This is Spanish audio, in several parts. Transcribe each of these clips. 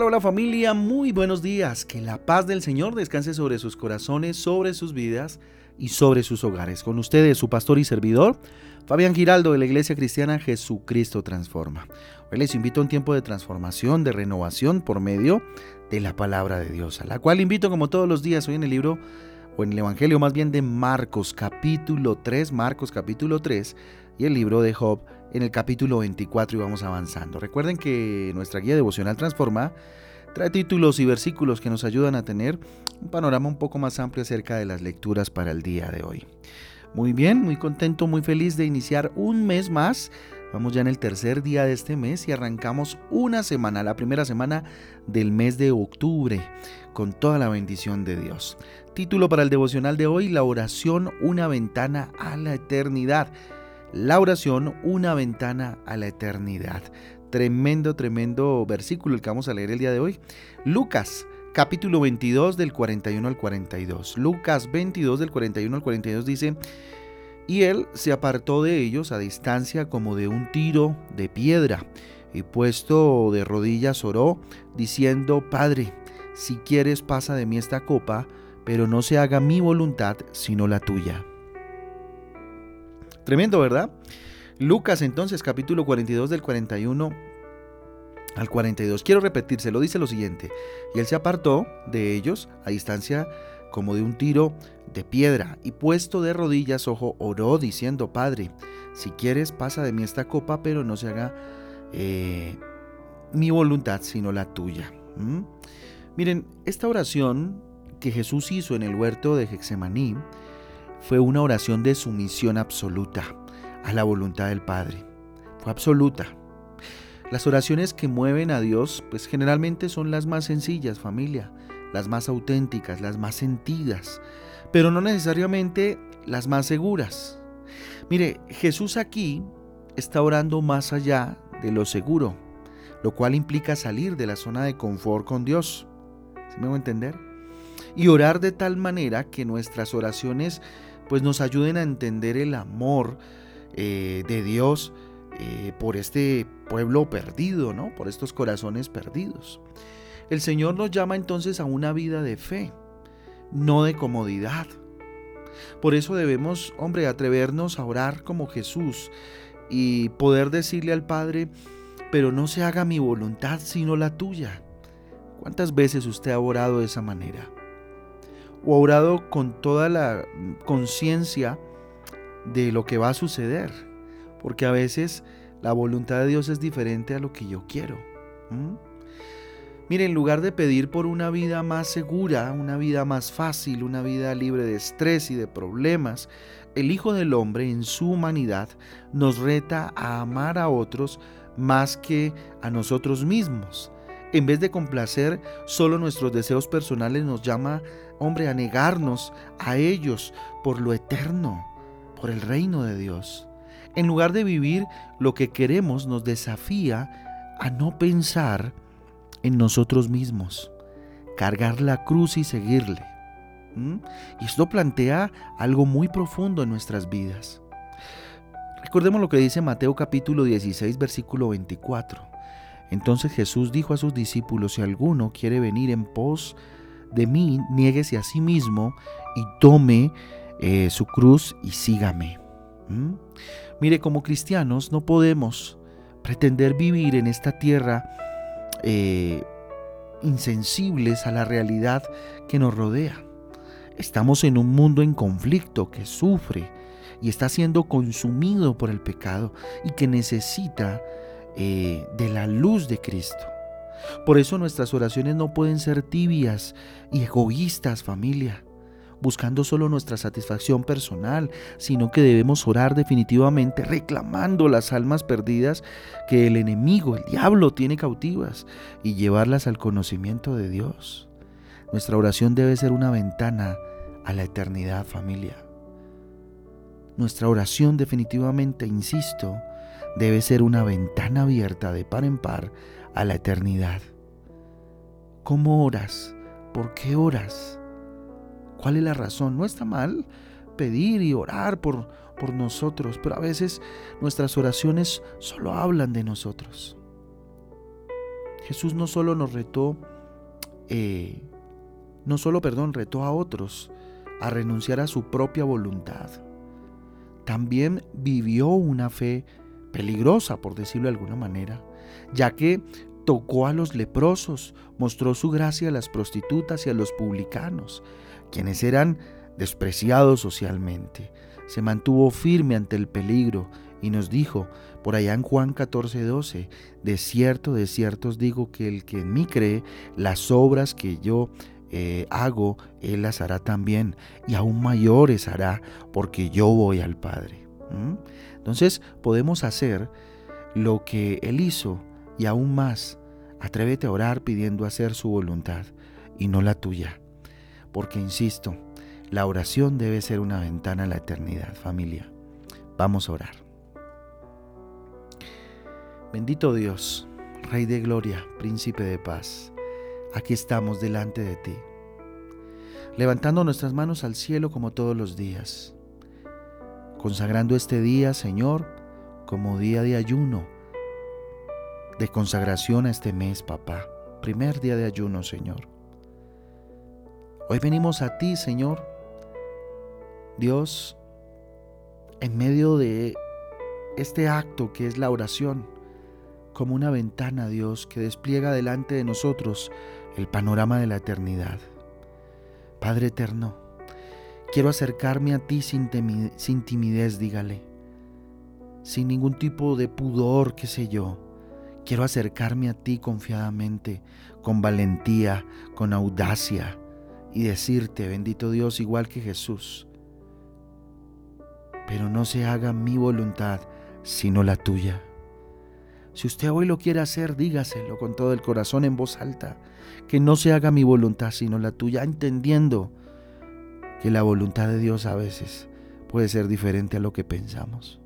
Hola, familia, muy buenos días. Que la paz del Señor descanse sobre sus corazones, sobre sus vidas y sobre sus hogares. Con ustedes, su pastor y servidor, Fabián Giraldo de la Iglesia Cristiana Jesucristo Transforma. Hoy les invito a un tiempo de transformación, de renovación por medio de la palabra de Dios, a la cual invito como todos los días hoy en el libro o en el Evangelio más bien de Marcos capítulo 3, Marcos capítulo 3 y el libro de Job en el capítulo 24 y vamos avanzando. Recuerden que nuestra guía devocional Transforma trae títulos y versículos que nos ayudan a tener un panorama un poco más amplio acerca de las lecturas para el día de hoy. Muy bien, muy contento, muy feliz de iniciar un mes más. Vamos ya en el tercer día de este mes y arrancamos una semana, la primera semana del mes de octubre, con toda la bendición de Dios. Título para el devocional de hoy, la oración, una ventana a la eternidad. La oración, una ventana a la eternidad. Tremendo, tremendo versículo el que vamos a leer el día de hoy. Lucas, capítulo 22 del 41 al 42. Lucas 22 del 41 al 42 dice, y él se apartó de ellos a distancia como de un tiro de piedra, y puesto de rodillas oró, diciendo, Padre, si quieres pasa de mí esta copa, pero no se haga mi voluntad sino la tuya. Tremendo, ¿verdad? Lucas entonces capítulo 42 del 41 al 42. Quiero repetírselo, dice lo siguiente. Y él se apartó de ellos a distancia como de un tiro de piedra y puesto de rodillas, ojo, oró diciendo, Padre, si quieres pasa de mí esta copa, pero no se haga eh, mi voluntad sino la tuya. Miren, esta oración que Jesús hizo en el huerto de Hexemaní, fue una oración de sumisión absoluta a la voluntad del Padre. Fue absoluta. Las oraciones que mueven a Dios, pues generalmente son las más sencillas, familia, las más auténticas, las más sentidas, pero no necesariamente las más seguras. Mire, Jesús aquí está orando más allá de lo seguro, lo cual implica salir de la zona de confort con Dios. ¿Se me va a entender? Y orar de tal manera que nuestras oraciones pues nos ayuden a entender el amor eh, de Dios eh, por este pueblo perdido, ¿no? Por estos corazones perdidos. El Señor nos llama entonces a una vida de fe, no de comodidad. Por eso debemos, hombre, atrevernos a orar como Jesús y poder decirle al Padre, pero no se haga mi voluntad sino la tuya. ¿Cuántas veces usted ha orado de esa manera? O ha orado con toda la conciencia de lo que va a suceder, porque a veces la voluntad de Dios es diferente a lo que yo quiero. Mire, en lugar de pedir por una vida más segura, una vida más fácil, una vida libre de estrés y de problemas, el Hijo del Hombre en su humanidad nos reta a amar a otros más que a nosotros mismos. En vez de complacer solo nuestros deseos personales, nos llama, hombre, a negarnos a ellos por lo eterno, por el reino de Dios. En lugar de vivir lo que queremos, nos desafía a no pensar en nosotros mismos, cargar la cruz y seguirle. Y esto plantea algo muy profundo en nuestras vidas. Recordemos lo que dice Mateo capítulo 16, versículo 24. Entonces Jesús dijo a sus discípulos, si alguno quiere venir en pos de mí, niéguese a sí mismo y tome eh, su cruz y sígame. ¿Mm? Mire, como cristianos no podemos pretender vivir en esta tierra eh, insensibles a la realidad que nos rodea. Estamos en un mundo en conflicto que sufre y está siendo consumido por el pecado y que necesita eh, de la luz de Cristo. Por eso nuestras oraciones no pueden ser tibias y egoístas, familia, buscando solo nuestra satisfacción personal, sino que debemos orar definitivamente reclamando las almas perdidas que el enemigo, el diablo, tiene cautivas y llevarlas al conocimiento de Dios. Nuestra oración debe ser una ventana a la eternidad, familia. Nuestra oración definitivamente, insisto, debe ser una ventana abierta de par en par a la eternidad. ¿Cómo oras? ¿Por qué oras? ¿Cuál es la razón? No está mal pedir y orar por, por nosotros, pero a veces nuestras oraciones solo hablan de nosotros. Jesús no solo nos retó, eh, no solo, perdón, retó a otros a renunciar a su propia voluntad, también vivió una fe peligrosa, por decirlo de alguna manera, ya que tocó a los leprosos, mostró su gracia a las prostitutas y a los publicanos, quienes eran despreciados socialmente. Se mantuvo firme ante el peligro y nos dijo, por allá en Juan 14, 12, de cierto, de cierto os digo que el que en mí cree, las obras que yo eh, hago, Él las hará también, y aún mayores hará, porque yo voy al Padre. Entonces podemos hacer lo que Él hizo y aún más. Atrévete a orar pidiendo hacer su voluntad y no la tuya. Porque, insisto, la oración debe ser una ventana a la eternidad, familia. Vamos a orar. Bendito Dios, Rey de Gloria, Príncipe de Paz, aquí estamos delante de ti, levantando nuestras manos al cielo como todos los días, consagrando este día, Señor, como día de ayuno, de consagración a este mes, papá, primer día de ayuno, Señor. Hoy venimos a ti, Señor, Dios, en medio de este acto que es la oración, como una ventana, Dios, que despliega delante de nosotros el panorama de la eternidad. Padre eterno, quiero acercarme a ti sin, timidez, dígale, sin ningún tipo de pudor, qué sé yo. Quiero acercarme a ti confiadamente, con valentía, con audacia, y decirte, bendito Dios, igual que Jesús, pero no se haga mi voluntad, sino la tuya. Si usted hoy lo quiere hacer, dígaselo con todo el corazón en voz alta, que no se haga mi voluntad, sino la tuya, entendiendo que la voluntad de Dios a veces puede ser diferente a lo que pensamos.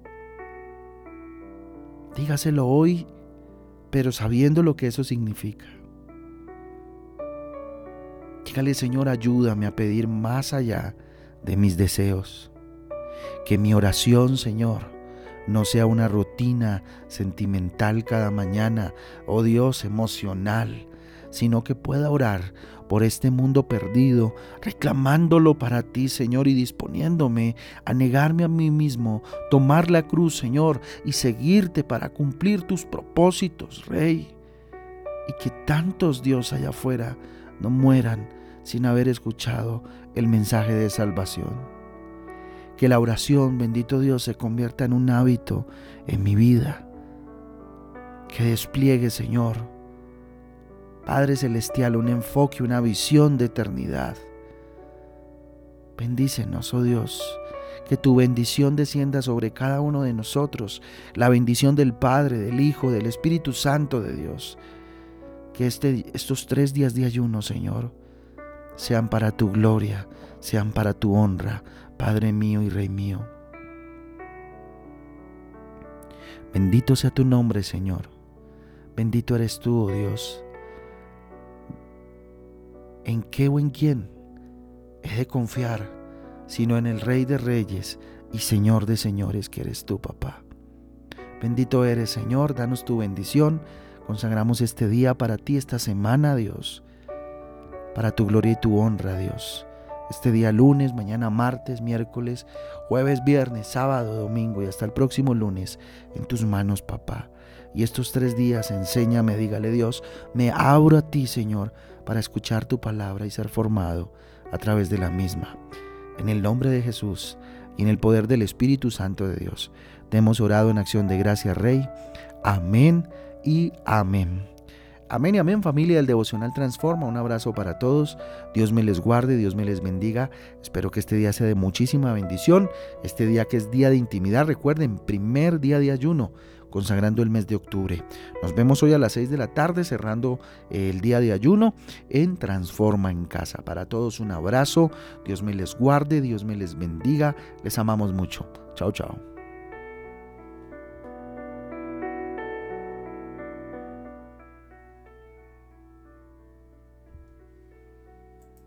Dígaselo hoy, pero sabiendo lo que eso significa. Dígale, Señor, ayúdame a pedir más allá de mis deseos. Que mi oración, Señor, no sea una rutina sentimental cada mañana, oh Dios, emocional, sino que pueda orar por este mundo perdido, reclamándolo para ti, Señor, y disponiéndome a negarme a mí mismo, tomar la cruz, Señor, y seguirte para cumplir tus propósitos, Rey. Y que tantos Dios allá afuera no mueran sin haber escuchado el mensaje de salvación. Que la oración, bendito Dios, se convierta en un hábito en mi vida. Que despliegue, Señor, Padre Celestial, un enfoque, una visión de eternidad. Bendícenos, oh Dios, que tu bendición descienda sobre cada uno de nosotros, la bendición del Padre, del Hijo, del Espíritu Santo de Dios. Que este, estos tres días de ayuno, Señor, sean para tu gloria, sean para tu honra, Padre mío y Rey mío. Bendito sea tu nombre, Señor. Bendito eres tú, oh Dios. ¿En qué o en quién he de confiar, sino en el Rey de Reyes y Señor de Señores que eres tú, papá? Bendito eres, Señor, danos tu bendición. Consagramos este día para ti, esta semana, Dios para tu gloria y tu honra, Dios. Este día lunes, mañana martes, miércoles, jueves, viernes, sábado, domingo y hasta el próximo lunes en tus manos, papá. Y estos tres días enséñame, dígale Dios, me abro a ti, Señor, para escuchar tu palabra y ser formado a través de la misma. En el nombre de Jesús y en el poder del Espíritu Santo de Dios, te hemos orado en acción de gracia, Rey. Amén y amén. Amén y amén familia del Devocional Transforma. Un abrazo para todos. Dios me les guarde, Dios me les bendiga. Espero que este día sea de muchísima bendición. Este día que es día de intimidad, recuerden, primer día de ayuno consagrando el mes de octubre. Nos vemos hoy a las 6 de la tarde cerrando el día de ayuno en Transforma en Casa. Para todos un abrazo, Dios me les guarde, Dios me les bendiga, les amamos mucho. Chao, chao.